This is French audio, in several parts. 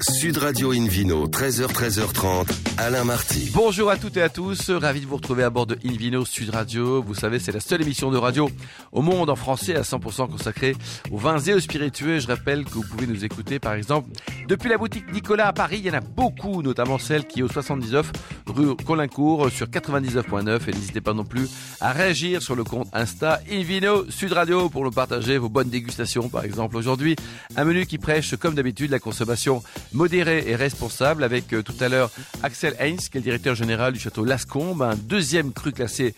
Sud Radio Invino, 13h, 13h30, Alain Marty. Bonjour à toutes et à tous, ravi de vous retrouver à bord de Invino Sud Radio. Vous savez, c'est la seule émission de radio au monde en français à 100% consacrée aux vins et aux spiritueux. Je rappelle que vous pouvez nous écouter par exemple depuis la boutique Nicolas à Paris. Il y en a beaucoup, notamment celle qui est au 79 rue Colincourt sur 99.9. Et n'hésitez pas non plus à réagir sur le compte Insta Invino Sud Radio pour nous partager vos bonnes dégustations. Par exemple, aujourd'hui, un menu qui prêche comme d'habitude la consommation modéré et responsable avec euh, tout à l'heure Axel Heinz, qui est le directeur général du château Lascombe, un deuxième cru classé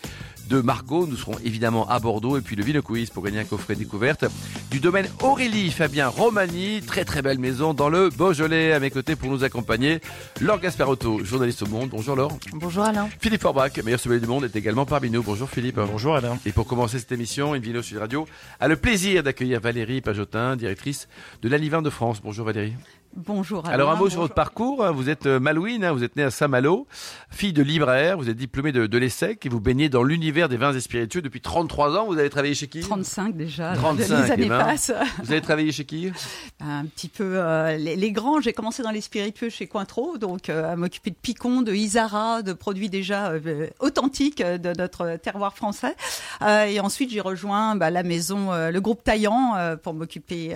de Margot. Nous serons évidemment à Bordeaux et puis le Vino Quiz pour gagner un coffret découverte du domaine Aurélie Fabien Romani. Très très belle maison dans le Beaujolais. À mes côtés pour nous accompagner, Laure Gasparotto, journaliste au Monde. Bonjour Laure. Bonjour Alain. Philippe Forbach, meilleur sommelier du monde, est également parmi nous. Bonjour Philippe. Bonjour Alain. Et pour commencer cette émission, Invino Sud Radio a le plaisir d'accueillir Valérie Pajotin, directrice de l'Alivin de France. Bonjour Valérie. Bonjour. Alors un mot sur votre parcours. Vous êtes euh, malouine, hein, vous êtes née à Saint-Malo, fille de libraire, vous êtes diplômée de, de l'ESSEC et vous baignez dans l'univers des vins et spiritueux depuis 33 ans. Vous avez travaillé chez qui? 35 déjà. 35, les années eh ben, passent. Vous avez travaillé chez qui? Un petit peu euh, les, les grands. J'ai commencé dans les spiritueux chez Cointreau, donc euh, à m'occuper de Picon, de Isara, de produits déjà euh, authentiques de notre terroir français. Et ensuite j'ai rejoint bah, la maison, le groupe Taillant pour m'occuper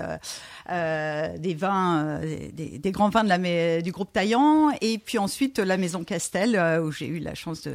des vins, des, des grands vins de la, du groupe Taillant. Et puis ensuite la maison Castel euh, où j'ai eu la chance de,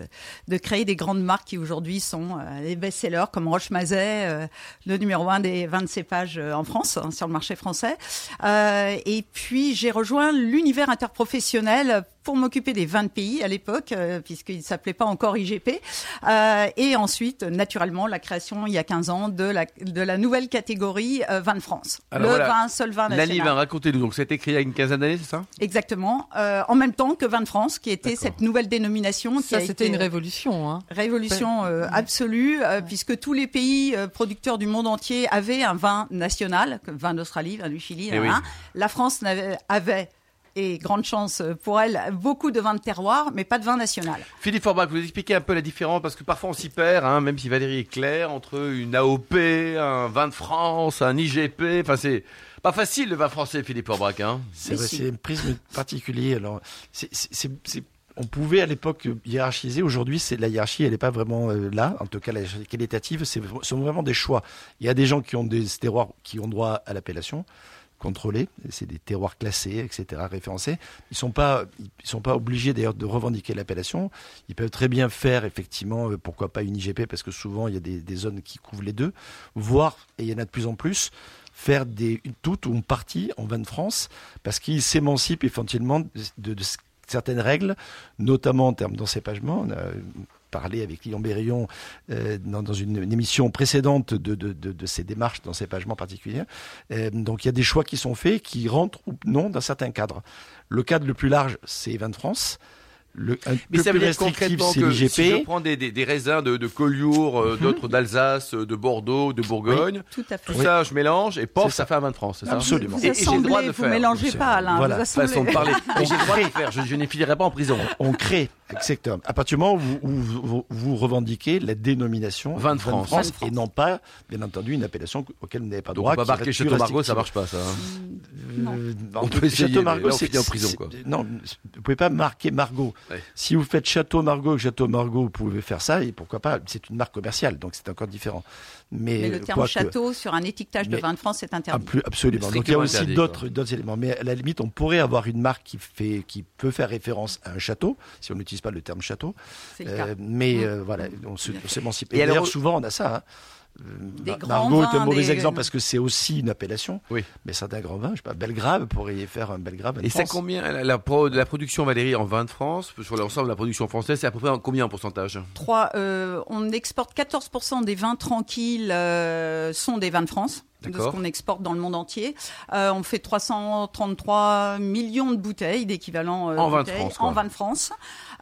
de créer des grandes marques qui aujourd'hui sont euh, des best-sellers comme Roche-Mazet, euh, le numéro un des vins de cépage en France, hein, sur le marché français. Et puis j'ai rejoint l'univers interprofessionnel pour m'occuper des 20 pays à l'époque, euh, puisqu'il ne s'appelait pas encore IGP. Euh, et ensuite, naturellement, la création, il y a 15 ans, de la, de la nouvelle catégorie euh, vin de France. Alors le voilà, vin, seul vin national. L'Alivin, racontez-nous. Donc c'est écrit il y a une quinzaine d'années, c'est ça? Exactement. Euh, en même temps que vin de France, qui était cette nouvelle dénomination. Ça, a c'était une révolution. Hein. Révolution euh, absolue, euh, puisque tous les pays euh, producteurs du monde entier avaient un vin national, comme vin d'Australie, vin du Chili. Eh hein, oui. hein. La France avait, et grande chance pour elle, beaucoup de vins de terroir, mais pas de vin national. Philippe Forbach, vous expliquez un peu la différence parce que parfois on s'y perd, hein, même si Valérie est claire, entre une AOP, un vin de France, un IGP. Enfin, c'est pas facile le vin français, Philippe Forbach. Hein. C'est Mais vrai, si. c'est un prisme particulier. Alors, c'est- c'est- c'est- c'est- on pouvait à l'époque hiérarchiser. Aujourd'hui, c'est la hiérarchie, elle n'est pas vraiment euh, là. En tout cas, la hiérarchie qualitative, c'est ce sont vraiment des choix. Il y a des gens qui ont des terroirs qui ont droit à l'appellation contrôlée. C'est des terroirs classés, etc., référencés. Ils sont pas, ils sont pas obligés d'ailleurs de revendiquer l'appellation. Ils peuvent très bien faire effectivement, euh, pourquoi pas une IGP, parce que souvent il y a des, zones qui couvrent les deux. Voire, et il y en a de plus en plus, faire des, toute ou une partie en vin de France, parce qu'ils s'émancipent éventuellement de, certaines règles, notamment en termes d'encépagement. Parlé avec Lyon Bérillon euh, dans, dans une, une émission précédente de, de, de, de ces démarches d'encépagement particulières. Euh, donc il y a des choix qui sont faits, qui rentrent ou non dans certains cadres. Le cadre le plus large, c'est vin de France. Le, un Mais peu ça veut plus dire concrètement que l'IGP. si je prends des, des, des raisins de, de Collioure, euh, d'autres d'Alsace, de Bordeaux, de Bourgogne, Tout à fait. tout Oui. ça je mélange et pof, ça. ça. fait un vin de France, c'est ça Absolument. Vous Et- et j'ai le droit de vous faire. mélangez pas, Alain. Voilà. Vous assemblez. Façon de parler. Mais j'ai le droit de le faire, je, je n'y finirai pas en prison. on crée, exactement. À partir du moment où vous, où vous, vous revendiquez la dénomination Vin de France. Vin de France. et non pas, bien entendu, une appellation auquelle vous n'avez pas Donc droit. on va marquer Château Margaux, ça marche pas ça. hein. Non. Euh, On peut essayer, Château on c'est en prison, quoi. Non, vous pouvez pas marquer Margot. Ouais. Si vous faites Château Margaux, Château Margaux, vous pouvez faire ça et pourquoi pas. C'est une marque commerciale, donc c'est encore différent. Mais, Mais le terme château sur un étiquetage de vin de France est Ah, interdit. plus- absolument. Donc il y a aussi interdit, d'autres éléments. Mais à la limite, on pourrait avoir une marque qui fait qui peut faire référence à un château, si on n'utilise pas le terme château. C'est le. Euh, mais Mm. euh, voilà, on s'émancipe. Et Et, d'ailleurs, souvent, on a ça. hein. Des Margot est un mauvais des- exemple parce que c'est aussi une appellation. Oui. Mais certains grands vins, je sais pas, Belgrave pourrait y faire un Belgrave. Et c'est combien la, la, pro- la production Valérie en vin de France? Sur l'ensemble de la production française, c'est à peu près en combien en pourcentage? Trois, euh, on exporte 14% des vins tranquilles euh, sont des vins de France. De ce qu'on exporte dans le monde entier. Euh, on fait 333 millions de bouteilles d'équivalent euh, En vin de bouteilles France, quoi. en vin de France.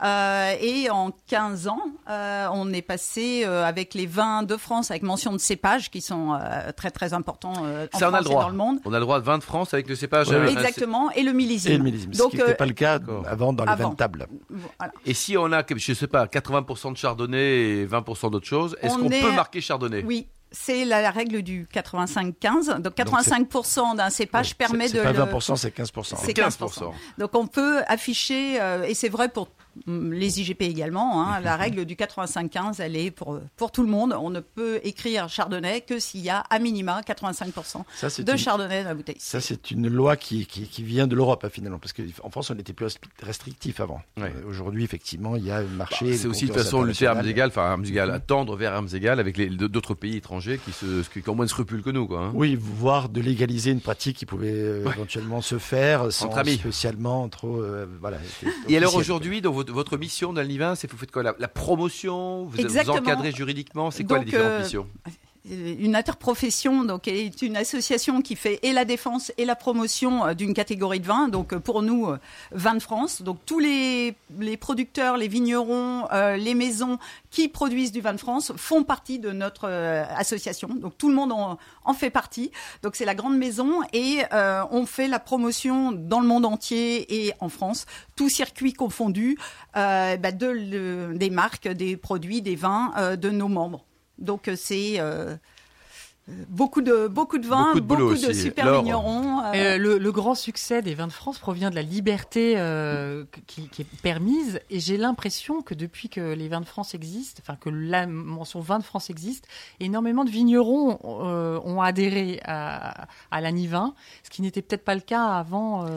Euh, et en 15 ans, euh, on est passé euh, avec les vins de France avec mention de cépage qui sont euh, très très importants euh, en Ça, on a France le et droit. dans le monde. On a le droit de vin de France avec le cépage. Euh. Exactement, et le millésime. Et le millésime, ce Donc, qui n'était euh, pas le cas avant dans les Avant. vins de table. voilà. Et si on a, je sais pas, 80% de chardonnay et 20% d'autres choses, est-ce On qu'on est- peut marquer chardonnay? Oui, C'est la, règle du 85-15. Donc 85% d'un cépage permet de. C'est pas 20%, c'est 15%. C'est 15%. Donc on peut afficher, euh, et c'est vrai pour les IGP également. Hein, la règle du 85-15, elle est pour, pour tout le monde. On ne peut écrire chardonnay que s'il y a à minima 85% de chardonnay dans la bouteille. Ça, c'est une loi qui, qui, vient de l'Europe, hein, finalement, parce qu'en France, on était plus restrictif avant. Euh, aujourd'hui, effectivement, il y a un marché. Bah, c'est aussi de toute façon lutter armes égales, enfin armes égales, à tendre vers armes égales avec d'autres pays étrangers qui, se, qui ont moins de scrupules que nous. Quoi, hein. Oui, voire de légaliser une pratique qui pouvait euh, éventuellement se faire sans spécialement trop. Euh, voilà, Et alors aujourd'hui, dans votre, mission dans le c'est vous faites quoi la, promotion Vous vous encadrez juridiquement C'est quoi les différentes euh, missions? Une interprofession donc est une association qui fait et la défense et la promotion euh, d'une catégorie de vin. Donc euh, pour nous, euh, vin de France. Donc tous les, producteurs, les vignerons, les maisons qui produisent du vin de France font partie de notre association. Donc tout le monde en, fait partie. Donc c'est la grande maison et on fait la promotion dans le monde entier et en France, tout circuit confondu, bah de, des marques, des produits, des vins de nos membres. Donc euh, c'est euh, Beaucoup de, beaucoup de vins, beaucoup de, super vignerons. Euh. le, grand succès des vins de France provient de la liberté qui, est permise. Et j'ai l'impression que depuis que les vins de France existent, enfin que la mention vin de France existe, énormément de vignerons ont adhéré à, à l'anivin, ce qui n'était peut-être pas le cas avant.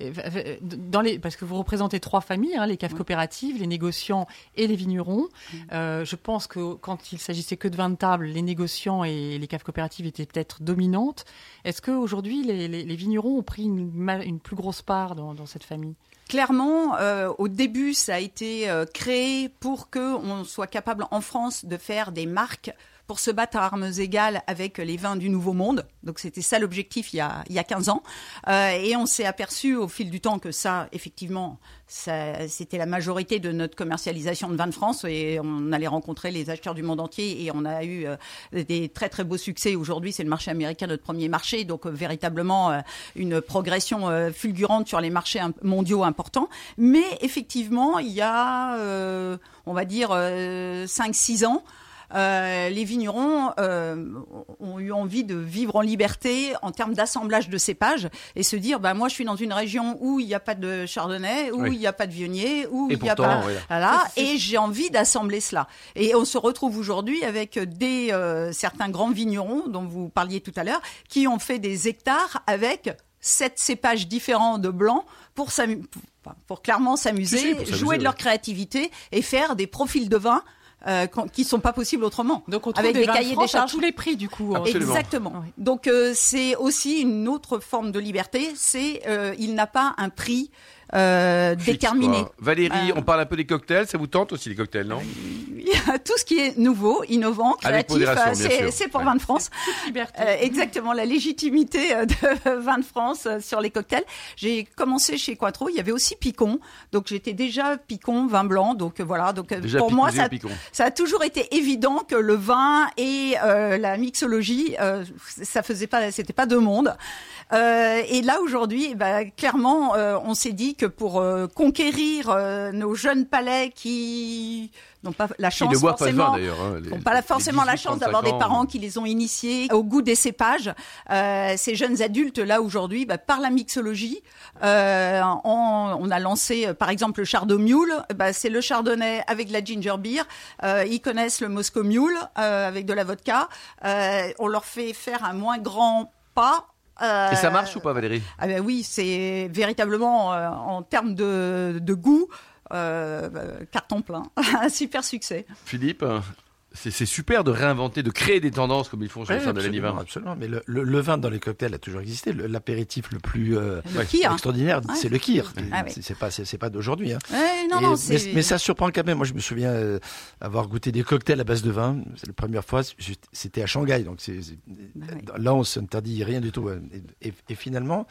dans les, parce que vous représentez trois familles, hein, les caves coopératives, les négociants et les vignerons. je pense que quand il s'agissait que de vins de table, les négociants et les caves coopérative était peut-être dominante. Est-ce qu'aujourd'hui, les, les, vignerons ont pris une, plus grosse part dans, cette famille? Clairement, euh, au début, ça a été euh, créé pour qu'on soit capable en France de faire des marques pour se battre à armes égales avec les vins du Nouveau Monde. Donc c'était ça l'objectif il, y a, il y a 15 ans. Euh, et on s'est aperçu au fil du temps que ça, effectivement, c'était la majorité de notre commercialisation de vins de France. Et on allait rencontrer les acheteurs du monde entier et on a eu euh, des très très beaux succès. Aujourd'hui, c'est le marché américain notre premier marché. Donc euh, véritablement une progression fulgurante sur les marchés mondiaux importants. Mais effectivement, il y a, on va dire, 5-6 ans, euh, les vignerons euh, ont eu envie de vivre en liberté en termes d'assemblage de cépages et se dire, bah moi je suis dans une région où il n'y a pas de chardonnay, où il n'y a pas de vionnier, où il n'y a pas, voilà, et j'ai envie d'assembler cela. Et on se retrouve aujourd'hui avec des euh, certains grands vignerons dont vous parliez tout à l'heure, qui ont fait des hectares avec sept cépages différents de blanc pour, pour clairement s'amuser, jouer de leur créativité et faire des profils de vin euh, qui sont pas possibles autrement. Donc on avec des, cahiers des charges à tous les prix du coup. Exactement. Donc euh, c'est aussi une autre forme de liberté, c'est euh, il n'a pas un prix euh, déterminé. Valérie, on parle un peu des cocktails, ça vous tente aussi les cocktails, non? Tout ce qui est nouveau, innovant, créatif, c'est pour Vin de France. exactement, la légitimité de Vin de France sur les cocktails. J'ai commencé chez Quattro, il y avait aussi Picon, donc j'étais déjà Picon, vin blanc, donc voilà. Donc pour moi, ça, ça a toujours été évident que le vin et euh, la mixologie, euh, ça faisait pas, c'était pas deux mondes. Euh, et là aujourd'hui, bah, clairement, euh, on s'est dit que pour euh, conquérir nos jeunes palais qui n'ont pas la chance forcément, pas, hein, pas forcément la chance d'avoir des parents qui les ont initiés au goût des cépages. Euh, ces jeunes adultes là aujourd'hui, bah, par la mixologie, euh, on, on, a lancé par exemple le Mule. Bah, c'est le Chardonnay avec de la ginger beer. Euh, ils connaissent le Moscow Mule avec de la vodka. on leur fait faire un moins grand pas et ça marche ou pas, Valérie? Ah ben Oui, c'est véritablement en termes de, de goût, euh, carton plein. Un super succès. Philippe? C'est super de réinventer, de créer des tendances comme ils font chez oui, de l'anivin. Absolument, mais le, vin dans les cocktails a toujours existé. L'apéritif le plus euh, extraordinaire, c'est le kir. Ah c'est pas, c'est pas d'aujourd'hui. Hein. mais, ça surprend quand même. Moi, je me souviens euh, avoir goûté des cocktails à base de vin. C'est la première fois, c'était à Shanghai, donc c'est bah là on s'interdit rien du tout. Et, et finalement,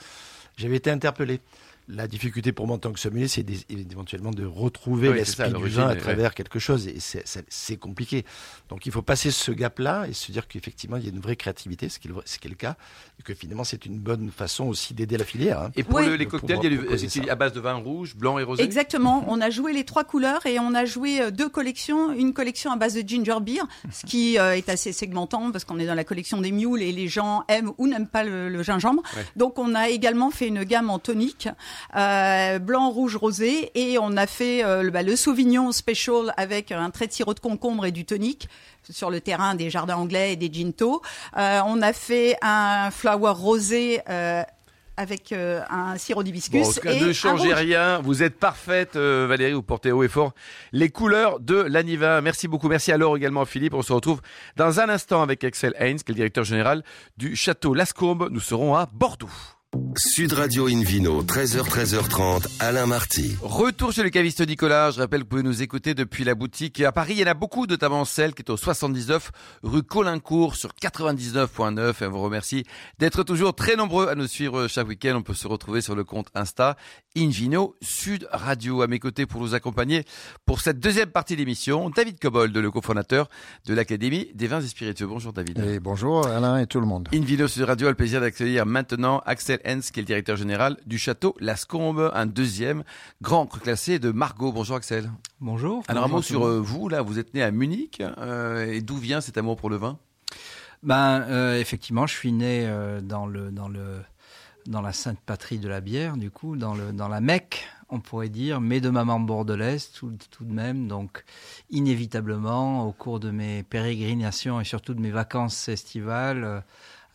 j'avais été interpellé La difficulté pour moi en tant que sommelier, c'est éventuellement de retrouver Oui, ça, l'esprit du vin à ouais. travers quelque chose, et c'est- compliqué. Donc il faut passer ce gap-là et se dire qu'effectivement il y a une vraie créativité, ce qui est le, ce qui est le cas, et que finalement c'est une bonne façon aussi d'aider la filière. hein. Et pour le- les cocktails, il y a à base de vin rouge, blanc et rosé? Exactement. On a joué les trois couleurs et on a joué euh, deux collections. Une collection à base de ginger beer, ce qui euh, est assez segmentant parce qu'on est dans la collection des mules et les gens aiment ou n'aiment pas le, le gingembre. Ouais. Donc on a également fait une gamme en tonique, euh, blanc, rouge, rosé et on a fait euh, le, bah, le Sauvignon Special avec un trait de sirop de concombre et du tonique sur le terrain des jardins anglais et des ginto. Euh, on a fait un flower rosé avec euh, un sirop Bon, d'hibiscus en tout cas, et ne changez rien. Vous êtes parfaite, euh, Valérie. Vous portez haut et fort les couleurs de l'Aniva. Merci beaucoup. Merci à Laure également, Philippe. On se retrouve dans un instant avec Axel Heinz, qui est le directeur général du château Lascombe. Nous serons à Bordeaux. Sud Radio Invino, 13h, 13h30, Alain Marty. Retour chez le caviste Nicolas. Je rappelle que vous pouvez nous écouter depuis la boutique. À Paris, il y en a beaucoup, notamment celle qui est au 79 rue Colincourt sur 99.9. Et on vous remercie d'être toujours très nombreux à nous suivre chaque week-end. On peut se retrouver sur le compte Insta Invino Sud Radio. À mes côtés pour nous accompagner pour cette deuxième partie d'émission, David Cobold, le cofondateur de l'Académie des vins et spiritueux. Bonjour David. Et bonjour Alain et tout le monde. Invino Sud Radio a le plaisir d'accueillir maintenant Axel Qui est le directeur général du château Lascombe, un deuxième grand cru classé de Margot. Bonjour Axel. Bonjour. Alors un mot sur euh, vous, là, vous êtes né à Munich, euh, et d'où vient cet amour pour le vin? Ben euh, effectivement, je suis né dans le dans le dans la sainte patrie de la bière, du coup, dans le dans la Mecque, on pourrait dire, mais de maman bordelaise tout, tout de même. Donc inévitablement, au cours de mes pérégrinations et surtout de mes vacances estivales, euh,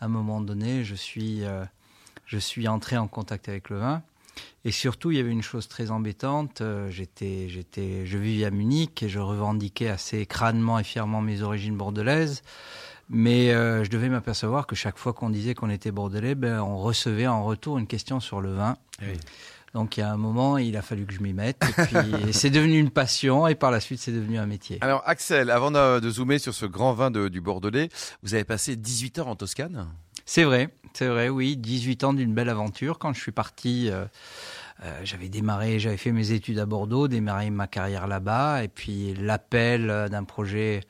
à un moment donné, je suis euh, je suis entré en contact avec le vin. Et surtout, il y avait une chose très embêtante. euh, J'étais, j'étais, je vivais à Munich et je revendiquais assez crânement et fièrement mes origines bordelaises. Mais euh, je devais m'apercevoir que chaque fois qu'on disait qu'on était bordelais, ben, on recevait en retour une question sur le vin. Oui. Donc il y a un moment, il a fallu que je m'y mette. Et puis c'est devenu une passion et par la suite, c'est devenu un métier. Alors Axel, avant de, de zoomer sur ce grand vin de- du Bordelais, vous avez passé 18 heures en Toscane C'est vrai, c'est vrai, oui. 18 ans d'une belle aventure. Quand je suis parti, euh, euh, j'avais démarré, j'avais fait mes études à Bordeaux, démarré ma carrière là-bas. Et puis l'appel euh, d'un projet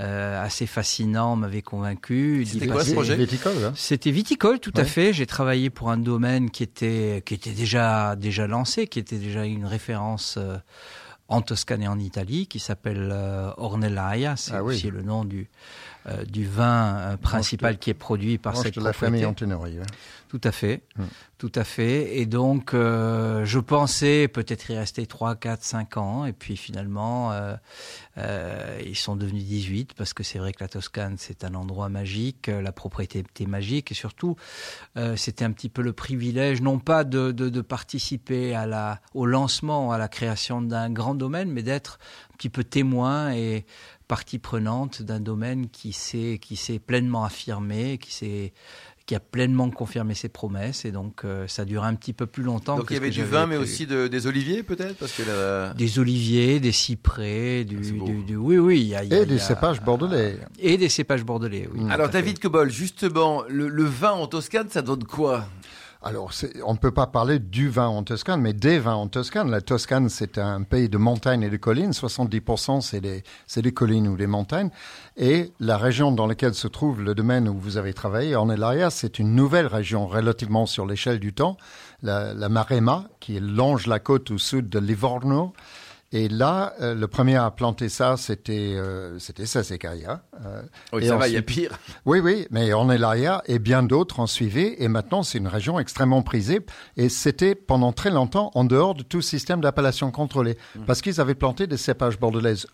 euh, assez fascinant m'avait convaincu. C'était quoi ce projet? Viticole, hein C'était viticole, tout à fait. J'ai travaillé pour un domaine qui était qui était déjà déjà lancé, qui était déjà une référence euh, en Toscane et en Italie, qui s'appelle euh, Ornellaia. C'est Ah oui. aussi le nom du euh, du vin euh, principal qui est produit par cette de la famille. Antinori. ouais. Tout à fait, Hmm. tout à fait. Et donc, euh, je pensais peut-être y rester 3, 4, 5 ans. Et puis finalement, ils sont devenus 18 parce que c'est vrai que la Toscane, c'est un endroit magique, la propriété était magique. Et surtout, c'était un petit peu le privilège, non pas de, de, de participer à la, au lancement, à la création d'un grand domaine, mais d'être un petit peu témoin et partie prenante d'un domaine qui s'est qui s'est pleinement affirmé, qui s'est qui a pleinement confirmé ses promesses et donc euh, ça dure un petit peu plus longtemps. Donc que il y avait du vin, mais prévu. aussi de- des oliviers peut-être parce que la- des oliviers, des cyprès, du, Ah, du- du- oui oui, il y a, il y a- Et y des a- cépages bordelais. et des cépages bordelais. Oui. Mm. Alors. David Cobol, justement, le, le vin en Toscane, ça donne quoi? Alors, on ne peut pas parler du vin en Toscane, mais des vins en Toscane. La Toscane, c'est un pays de montagnes et de collines. 70%, c'est des, des collines ou des montagnes. Et la région dans laquelle se trouve le domaine où vous avez travaillé, Ornellaia, c'est une nouvelle région relativement sur l'échelle du temps. La, la Maremma, qui longe la côte au sud de Livorno. Et là, euh, le premier à planter ça, c'était euh, c'était. Euh, Oui, Et ça va, il y a pire. oui, oui, mais Ornellaia et bien d'autres ont suivi. Et maintenant, c'est une région extrêmement prisée. Et c'était pendant très longtemps en dehors de tout système d'appellation contrôlée. Parce qu'ils avaient planté des cépages bordelaises.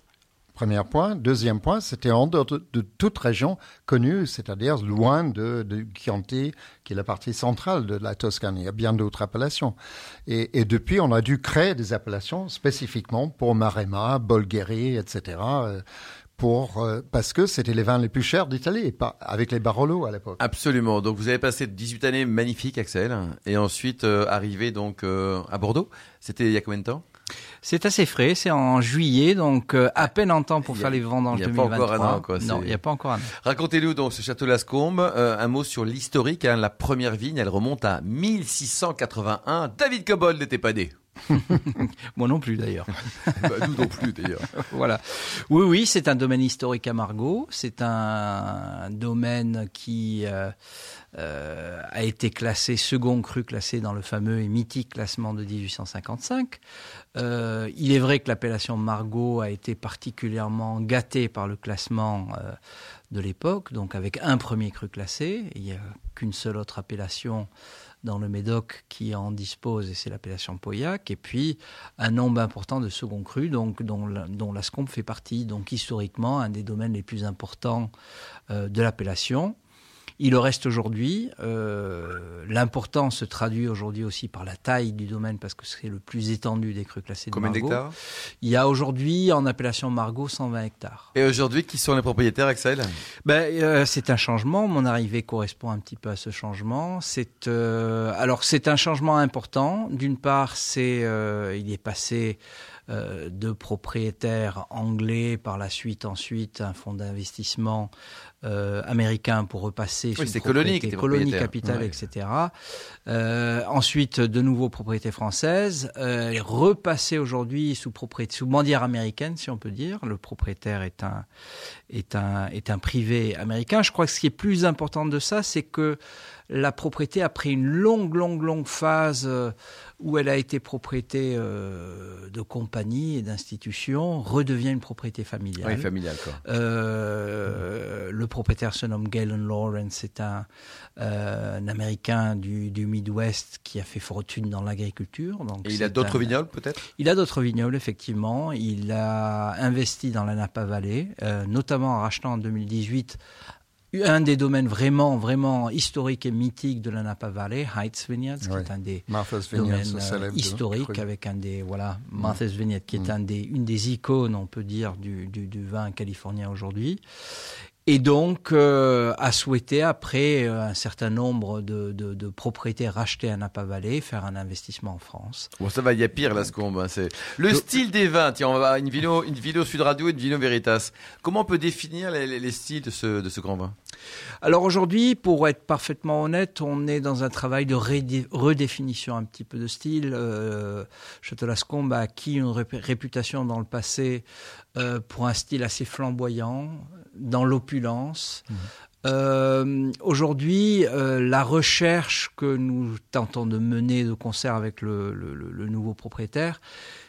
Premier point. Deuxième point, c'était en dehors de, toute région connue, c'est-à-dire loin de, Chianti, qui est la partie centrale de la Toscane. Il y a bien d'autres appellations. Et, depuis, on a dû créer des appellations spécifiquement pour Maremma, Bolgheri, etc. euh, Pour, euh, parce que c'était les vins les plus chers d'Italie, avec les Barolo à l'époque. Absolument. Donc vous avez passé 18 années magnifiques, Axel, et ensuite euh, arrivé donc à Bordeaux. C'était il y a combien de temps? C'est assez frais, c'est en juillet, donc euh, à peine en temps pour a- faire les vendanges il y a pas 2023. encore un an, quoi, non, il n'y a pas encore un an. Racontez-nous donc ce château Lascombe, euh, un mot sur l'historique. hein. La première vigne, elle remonte à 1681. David Cobold n'était pas né. Moi non plus d'ailleurs. Bah, nous non plus d'ailleurs. voilà. Oui, oui, c'est un domaine historique à Margaux. C'est un domaine qui euh, euh, a été classé second cru classé dans le fameux et mythique classement de 1855. Euh, il est vrai que l'appellation Margaux a été particulièrement gâtée par le classement de l'époque, donc avec un premier cru classé. Il n'y a qu'une seule autre appellation dans le Médoc qui en dispose, et c'est l'appellation Pauillac, et puis un nombre important de second donc, dont, la- dont fait partie, donc historiquement un des domaines les plus importants euh, de l'appellation. Il le reste aujourd'hui. euh, L'important se traduit aujourd'hui aussi par la taille du domaine, parce que c'est le plus étendu des crus classés de Combien Margaux. d'hectares? Il y a aujourd'hui en appellation Margaux 120 hectares. Et aujourd'hui, qui sont les propriétaires, Axel? Ben, euh, c'est un changement. Mon arrivée correspond un petit peu à ce changement. C'est euh, alors c'est un changement important. D'une part, c'est euh, il est passé euh, de propriétaires anglais par la suite ensuite un fonds d'investissement euh, américain pour repasser sous c'est Colonie colonie propriétaire. capitale Ouais. etc. Euh, ensuite de nouveau propriété française euh, et repassé aujourd'hui sous propriété sous bandière américaine si on peut dire. Le propriétaire est un est un, est un privé américain. Je crois que ce qui est plus important de ça, c'est que la propriété, après une longue, longue, longue phase où elle a été propriété euh, de compagnies et d'institutions, redevient une propriété familiale. Oui, familial, quoi. Euh, le propriétaire se nomme Galen Lawrence, c'est un, euh, un Américain du, du Midwest qui a fait fortune dans l'agriculture. Et il a d'autres vignobles, peut-être? Il a d'autres vignobles, effectivement. Il a investi dans la Napa Valley, notamment en rachetant en 2018 un des domaines vraiment, vraiment historiques et mythiques de la Napa Valley, Heights Vineyards, qui est un des Martha's domaines euh, de historiques avec un des, voilà, Martha's Vineyard, qui est Mm. un des, une des icônes, on peut dire, du, du, du vin californien aujourd'hui. Et donc, euh, a souhaité, après euh, un certain nombre de, de, de propriétés rachetées à Napa Valley, faire un investissement en France. Bon, ça va, il y a pire, Lascombe. hein, c'est le style des vins. Tiens, on va une vidéo, une vidéo Sud Radio, une vidéo Veritas. Comment on peut définir les, les- les styles de ce, de ce grand vin? Alors aujourd'hui, pour être parfaitement honnête, on est dans un travail de redé- redéfinition un petit peu de style. Euh, Château Lascombe a acquis une rép- réputation dans le passé euh, pour un style assez flamboyant, dans l'opulence. Euh, Aujourd'hui, euh, la recherche que nous tentons de mener de concert avec le, le- le- le nouveau propriétaire,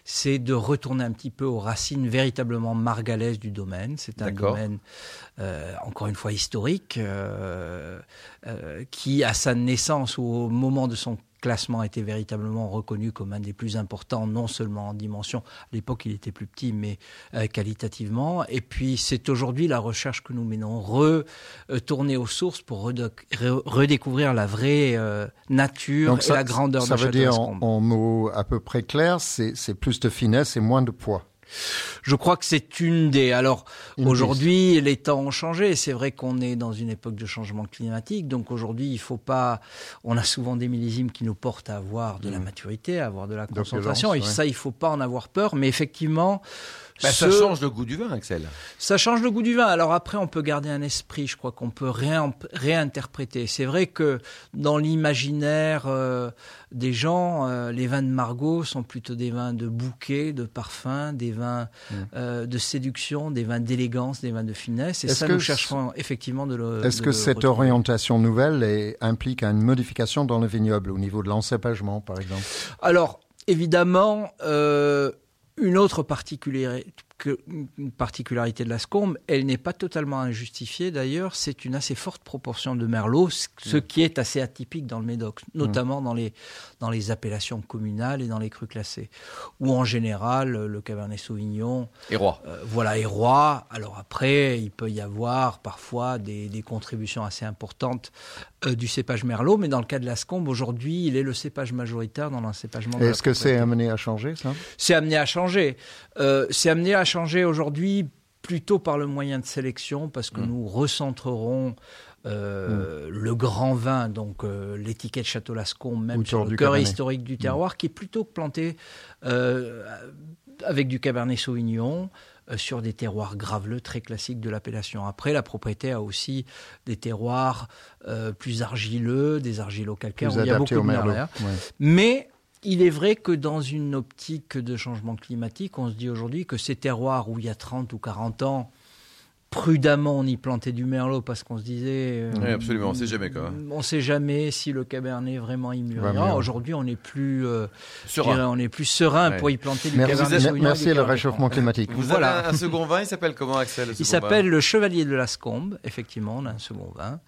c'est de retourner un petit peu aux racines véritablement margalaises du domaine. C'est un domaine, euh, encore une fois, historique, qui, à sa naissance ou au moment de son classement, était véritablement reconnu comme un des plus importants, non seulement en dimension, à l'époque il était plus petit, mais euh, qualitativement. Et puis c'est aujourd'hui la recherche que nous menons, retourner aux sources pour redécouvrir la vraie euh, nature et la grandeur ça de veut Château dire en, en mots à peu près clairs, c'est plus de finesse et moins de poids. Je crois que c'est une des. Alors aujourd'hui, les temps ont changé. C'est vrai qu'on est dans une époque de changement climatique. Donc aujourd'hui, il faut pas. On a souvent des millésimes qui nous portent à avoir de la maturité, à avoir de la concentration. Et ouais. ça, il faut pas en avoir peur. Mais effectivement, Bah, Ça change le goût du vin, Axel. ça change le goût du vin. Alors après, on peut garder un esprit. Je crois qu'on peut réin- réinterpréter. C'est vrai que dans l'imaginaire euh, des gens, euh, les vins de Margaux sont plutôt des vins de bouquet, de parfum, des vins euh, de séduction, des vins d'élégance, des vins de finesse. Et Est-ce ça, que nous chercherons effectivement de le. Est-ce que le cette retrouver. orientation nouvelle est- implique une modification dans le vignoble au niveau de l'encépagement, par exemple? Alors, évidemment, euh, une autre particularité, que- une particularité de la Scombe, elle n'est pas totalement injustifiée d'ailleurs, c'est une assez forte proportion de merlot, ce ce qui est assez atypique dans le Médoc, notamment dans, les, dans les appellations communales et dans les crus classés, où en général le Cabernet Sauvignon Et roi. euh, voilà, est roi. Alors après, il peut y avoir parfois des, des contributions assez importantes euh, du cépage Merlot, mais dans le cas de la Scombe, aujourd'hui, il est le cépage majoritaire dans l'encépagement. Est-ce que c'est amené à changer, ça? C'est amené à changer. Euh, c'est amené à changer aujourd'hui plutôt par le moyen de sélection, parce que nous recentrerons euh, le grand vin, donc euh, l'étiquette Château Lascombe, même sur le cœur historique du terroir, qui est plutôt planté euh, avec du Cabernet Sauvignon sur des terroirs graveleux très classiques de l'appellation. Après, la propriété a aussi des terroirs euh, plus argileux, des argilo-calcaires, il y a beaucoup au de merlot. merlot. Ouais. Mais il est vrai que dans une optique de changement climatique, on se dit aujourd'hui que ces terroirs où il y a 30 ou 40 ans, prudemment on y plantait du merlot parce qu'on se disait... euh, Oui, absolument, on sait jamais, quoi. On ne sait jamais si le cabernet vraiment y Va mûrira. mieux. Aujourd'hui, on est plus, euh, Serein. dirais, on est plus serein Ouais. pour y planter du Merci, cabernet sauvignon. merci du le cabernet réchauffement climatique. Vous Voilà. avez un second vin, il s'appelle comment Axel le Il s'appelle le Chevalier de Lascombe, effectivement, on a un second vin.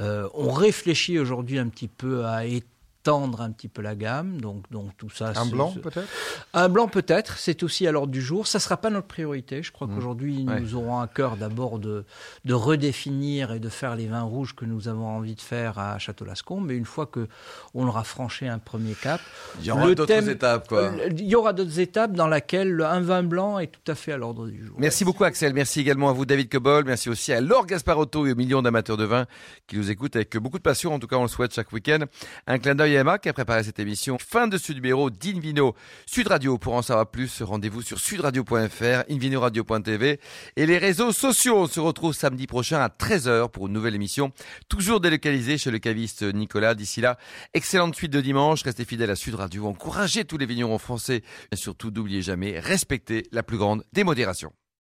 Euh, on réfléchit aujourd'hui un petit peu à étendre un petit peu la gamme, donc, donc tout ça. Un blanc peut-être? Un blanc peut-être, c'est aussi à l'ordre du jour. Ça ne sera pas notre priorité. Je crois Mm. qu'aujourd'hui, Ouais. nous aurons à cœur d'abord de, de redéfinir et de faire les vins rouges que nous avons envie de faire à Château-Lascombe. Mais une fois que on aura franchi un premier cap, Il y aura d'autres étapes, quoi. euh, il y aura d'autres étapes dans lesquelles un vin blanc est tout à fait à l'ordre du jour. Merci beaucoup Axel, merci également à vous David Cobol, merci aussi à Laure Gasparotto et aux millions d'amateurs de vin qui nous écoutent avec beaucoup de passion, en tout cas on le souhaite chaque week-end. Un clin d'œil Emma qui a préparé cette émission. Fin de ce numéro d'Invino Sud Radio. Pour en savoir plus, rendez-vous sur sudradio.fr, invinoradio.tv et les réseaux sociaux. On se retrouve samedi prochain à 13h pour une nouvelle émission, toujours délocalisée chez le caviste Nicolas. D'ici là, excellente suite de dimanche, restez fidèles à Sud Radio, encouragez tous les vignerons français et surtout n'oubliez jamais, respectez la plus grande démodération.